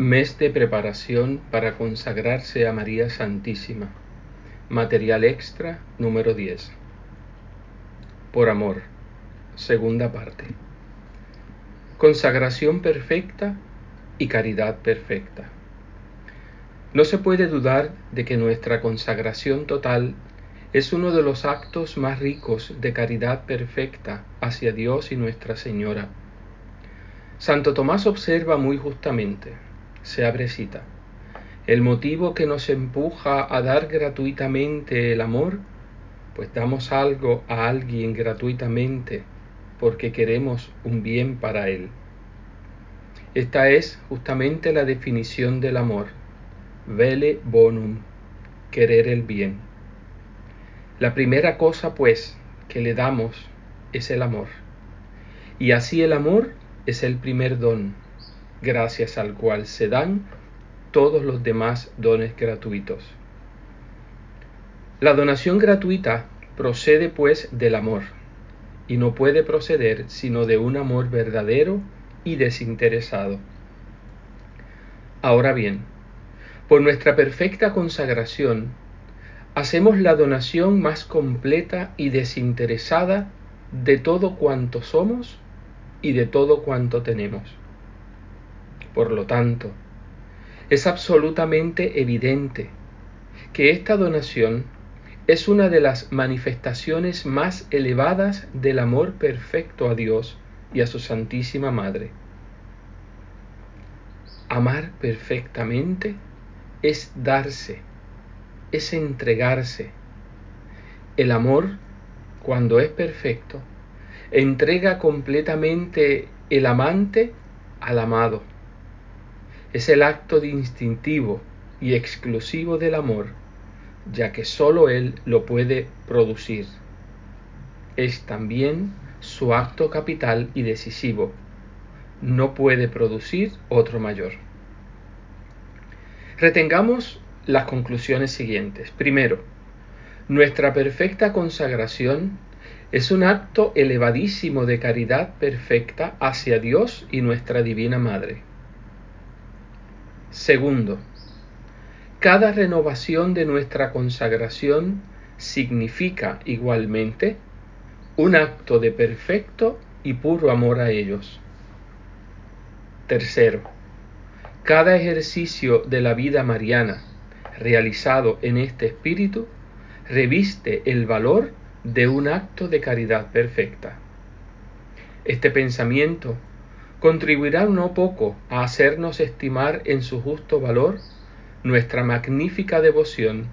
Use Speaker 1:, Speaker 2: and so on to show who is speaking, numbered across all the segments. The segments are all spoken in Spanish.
Speaker 1: Mes de preparación para consagrarse a María Santísima. Material extra número 10. Por amor. Segunda parte. Consagración perfecta y caridad perfecta. No se puede dudar de que nuestra consagración total es uno de los actos más ricos de caridad perfecta hacia Dios y Nuestra Señora. Santo Tomás observa muy justamente, se abre cita, el motivo que nos empuja a dar gratuitamente el amor, pues damos algo a alguien gratuitamente porque queremos un bien para él. Esta es justamente la definición del amor, vele bonum, querer el bien. La primera cosa, pues, que le damos es el amor. Y así el amor es el primer don, gracias al cual se dan todos los demás dones gratuitos. La donación gratuita procede pues del amor y no puede proceder sino de un amor verdadero y desinteresado. Ahora bien, por nuestra perfecta consagración, hacemos la donación más completa y desinteresada de todo cuanto somos y de todo cuanto tenemos. Por lo tanto, es absolutamente evidente que esta donación es una de las manifestaciones más elevadas del amor perfecto a Dios y a su Santísima Madre. Amar perfectamente es darse, es entregarse. El amor, cuando es perfecto, entrega completamente el amante al amado. Es el acto instintivo y exclusivo del amor ya que sólo Él lo puede producir. Es también su acto capital y decisivo. No puede producir otro mayor. Retengamos las conclusiones siguientes. Primero, nuestra perfecta consagración es un acto elevadísimo de caridad perfecta hacia Dios y nuestra Divina Madre. Segundo, cada renovación de nuestra consagración significa igualmente un acto de perfecto y puro amor a ellos. Tercero, cada ejercicio de la vida mariana realizado en este espíritu reviste el valor de un acto de caridad perfecta. Este pensamiento contribuirá no poco a hacernos estimar en su justo valor nuestra magnífica devoción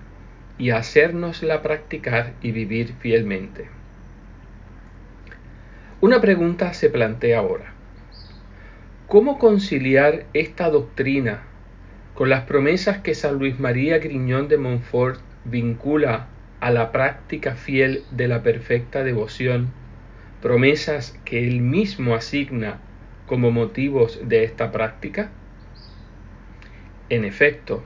Speaker 1: y hacérnosla practicar y vivir fielmente. Una pregunta se plantea ahora. ¿Cómo conciliar esta doctrina con las promesas que San Luis María Griñón de Montfort vincula a la práctica fiel de la perfecta devoción, promesas que él mismo asigna como motivos de esta práctica? En efecto,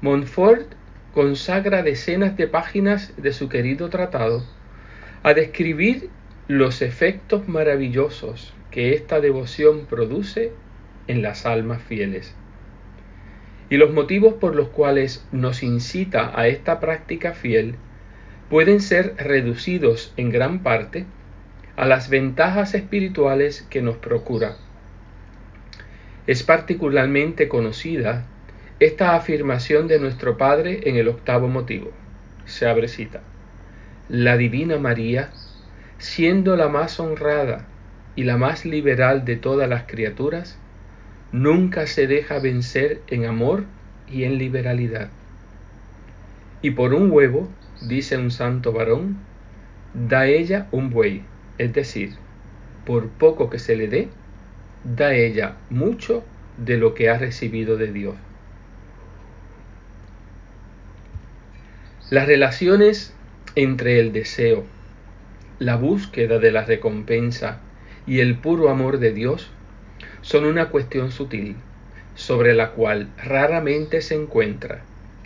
Speaker 1: Montfort consagra decenas de páginas de su querido tratado a describir los efectos maravillosos que esta devoción produce en las almas fieles y los motivos por los cuales nos incita a esta práctica fiel pueden ser reducidos en gran parte a las ventajas espirituales que nos procura. Es particularmente conocida esta afirmación de nuestro Padre en el octavo motivo. Se abre cita. La Divina María, siendo la más honrada y la más liberal de todas las criaturas, nunca se deja vencer en amor y en liberalidad. Y por un huevo, dice un santo varón, da ella un buey, es decir, por poco que se le dé, da ella mucho de lo que ha recibido de Dios. Las relaciones entre el deseo, la búsqueda de la recompensa y el puro amor de Dios son una cuestión sutil sobre la cual raramente se encuentra,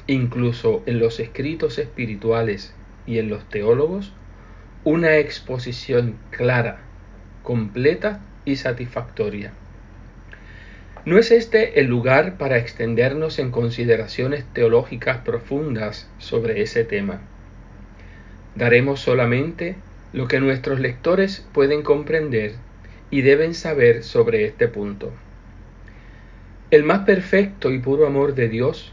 Speaker 1: incluso en los escritos espirituales y en los teólogos, una exposición clara, completa y satisfactoria. No es este el lugar para extendernos en consideraciones teológicas profundas sobre ese tema. Daremos solamente lo que nuestros lectores pueden comprender y deben saber sobre este punto. El más perfecto y puro amor de Dios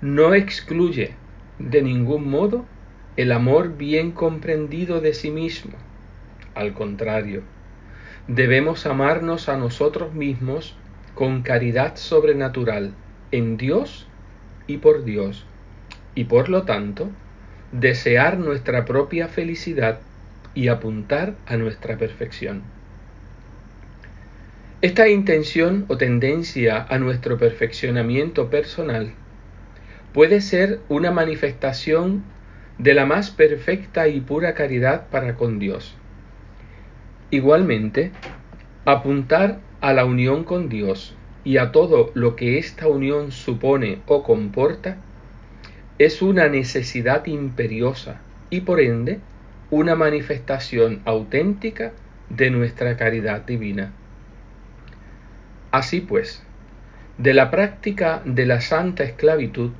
Speaker 1: no excluye de ningún modo el amor bien comprendido de sí mismo. Al contrario, debemos amarnos a nosotros mismos con caridad sobrenatural en Dios y por Dios, y por lo tanto, desear nuestra propia felicidad y apuntar a nuestra perfección. Esta intención o tendencia a nuestro perfeccionamiento personal puede ser una manifestación de la más perfecta y pura caridad para con Dios. Igualmente, apuntar a la unión con Dios y a todo lo que esta unión supone o comporta es una necesidad imperiosa y por ende una manifestación auténtica de nuestra caridad divina. Así pues, de la práctica de la santa esclavitud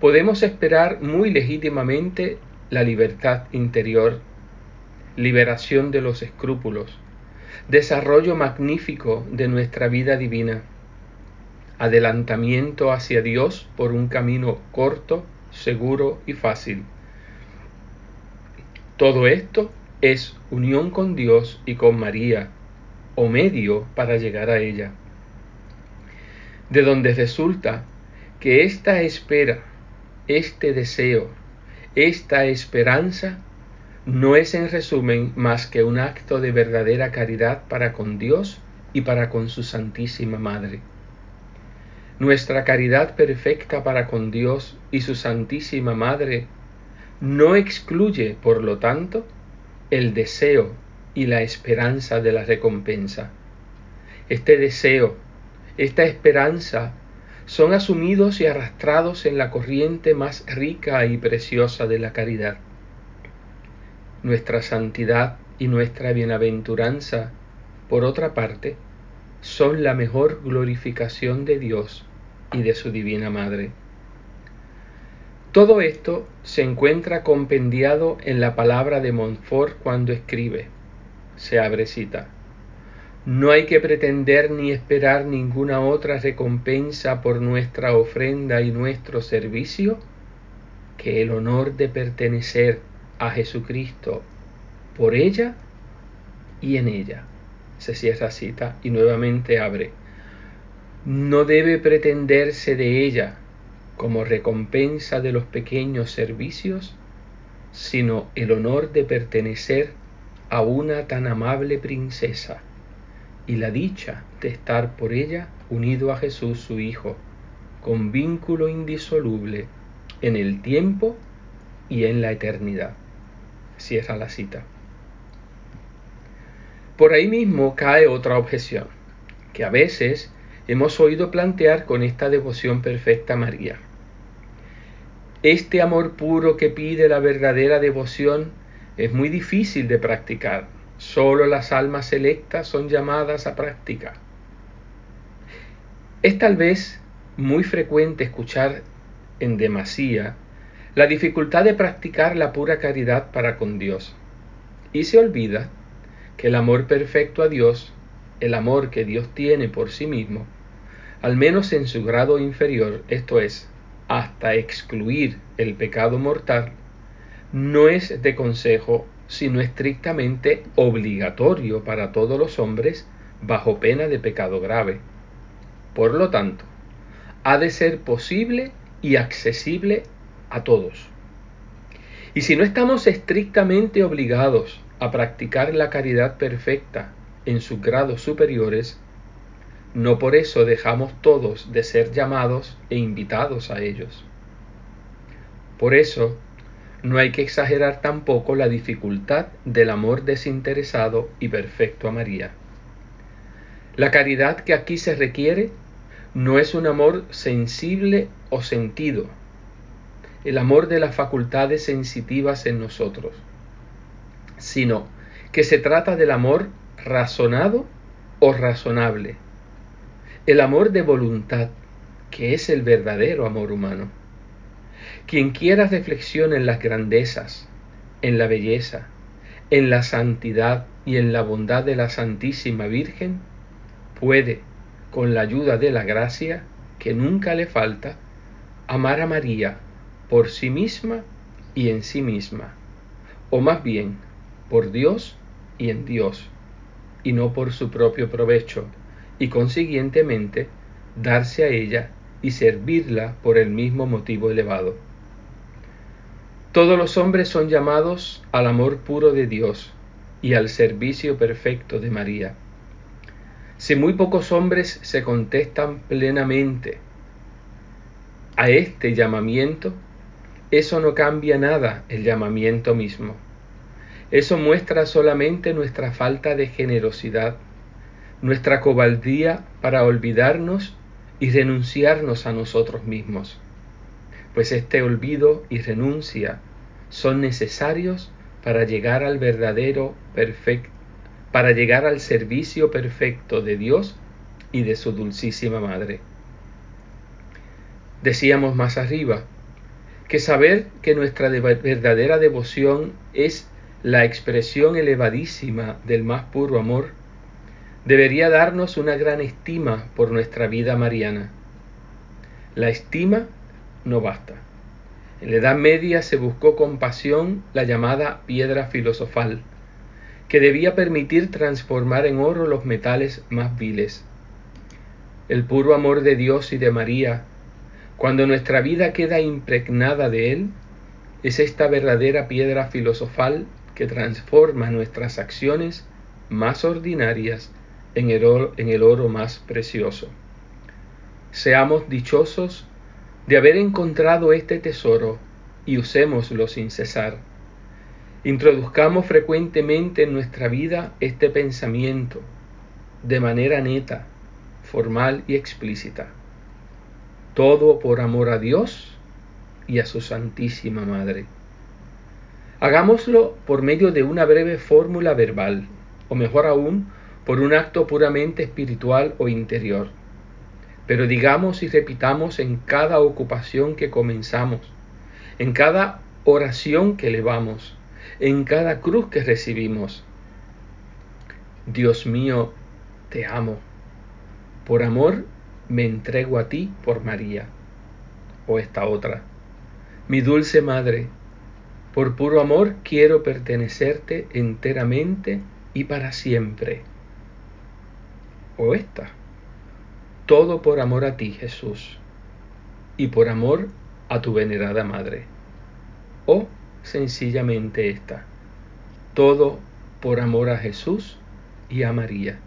Speaker 1: podemos esperar muy legítimamente la libertad interior, liberación de los escrúpulos, desarrollo magnífico de nuestra vida divina, adelantamiento hacia Dios por un camino corto, seguro y fácil. Todo esto es unión con Dios y con María, o medio para llegar a ella. De donde resulta que esta espera este deseo, esta esperanza, no es en resumen más que un acto de verdadera caridad para con Dios y para con su Santísima Madre. Nuestra caridad perfecta para con Dios y su Santísima Madre no excluye, por lo tanto, el deseo y la esperanza de la recompensa. Este deseo, esta esperanza son asumidos y arrastrados en la corriente más rica y preciosa de la caridad. Nuestra santidad y nuestra bienaventuranza, por otra parte, son la mejor glorificación de Dios y de su Divina Madre. Todo esto se encuentra compendiado en la palabra de Montfort cuando escribe, se abre cita, no hay que pretender ni esperar ninguna otra recompensa por nuestra ofrenda y nuestro servicio que el honor de pertenecer a Jesucristo por ella y en ella. Se cierra cita y nuevamente abre. No debe pretenderse de ella como recompensa de los pequeños servicios, sino el honor de pertenecer a una tan amable princesa y la dicha de estar por ella unido a Jesús su Hijo, con vínculo indisoluble en el tiempo y en la eternidad. Cierra la cita. Por ahí mismo cae otra objeción, que a veces hemos oído plantear con esta devoción perfecta a María. Este amor puro que pide la verdadera devoción es muy difícil de practicar, Solo las almas selectas son llamadas a práctica. Es tal vez muy frecuente escuchar en demasía la dificultad de practicar la pura caridad para con Dios. Y se olvida que el amor perfecto a Dios, el amor que Dios tiene por sí mismo, al menos en su grado inferior, esto es, hasta excluir el pecado mortal, no es de consejo sino estrictamente obligatorio para todos los hombres bajo pena de pecado grave. Por lo tanto, ha de ser posible y accesible a todos. Y si no estamos estrictamente obligados a practicar la caridad perfecta en sus grados superiores, no por eso dejamos todos de ser llamados e invitados a ellos. Por eso, no hay que exagerar tampoco la dificultad del amor desinteresado y perfecto a María. La caridad que aquí se requiere no es un amor sensible o sentido, el amor de las facultades sensitivas en nosotros, sino que se trata del amor razonado o razonable, el amor de voluntad, que es el verdadero amor humano. Quien quiera reflexión en las grandezas, en la belleza, en la santidad y en la bondad de la Santísima Virgen, puede, con la ayuda de la gracia, que nunca le falta, amar a María por sí misma y en sí misma, o más bien por Dios y en Dios, y no por su propio provecho, y consiguientemente darse a ella y servirla por el mismo motivo elevado. Todos los hombres son llamados al amor puro de Dios y al servicio perfecto de María. Si muy pocos hombres se contestan plenamente a este llamamiento, eso no cambia nada el llamamiento mismo. Eso muestra solamente nuestra falta de generosidad, nuestra cobardía para olvidarnos y renunciarnos a nosotros mismos pues este olvido y renuncia son necesarios para llegar al verdadero perfecto, para llegar al servicio perfecto de Dios y de su dulcísima Madre. Decíamos más arriba que saber que nuestra verdadera devoción es la expresión elevadísima del más puro amor debería darnos una gran estima por nuestra vida mariana. La estima no basta. En la Edad Media se buscó con pasión la llamada piedra filosofal, que debía permitir transformar en oro los metales más viles. El puro amor de Dios y de María, cuando nuestra vida queda impregnada de Él, es esta verdadera piedra filosofal que transforma nuestras acciones más ordinarias en el oro, en el oro más precioso. Seamos dichosos de haber encontrado este tesoro y usémoslo sin cesar. Introduzcamos frecuentemente en nuestra vida este pensamiento de manera neta, formal y explícita. Todo por amor a Dios y a su Santísima Madre. Hagámoslo por medio de una breve fórmula verbal, o mejor aún, por un acto puramente espiritual o interior pero digamos y repitamos en cada ocupación que comenzamos, en cada oración que elevamos, en cada cruz que recibimos. Dios mío, te amo. Por amor me entrego a ti por María. O esta otra. Mi dulce Madre, por puro amor quiero pertenecerte enteramente y para siempre. O esta todo por amor a ti, Jesús, y por amor a tu venerada Madre. O sencillamente esta, todo por amor a Jesús y a María.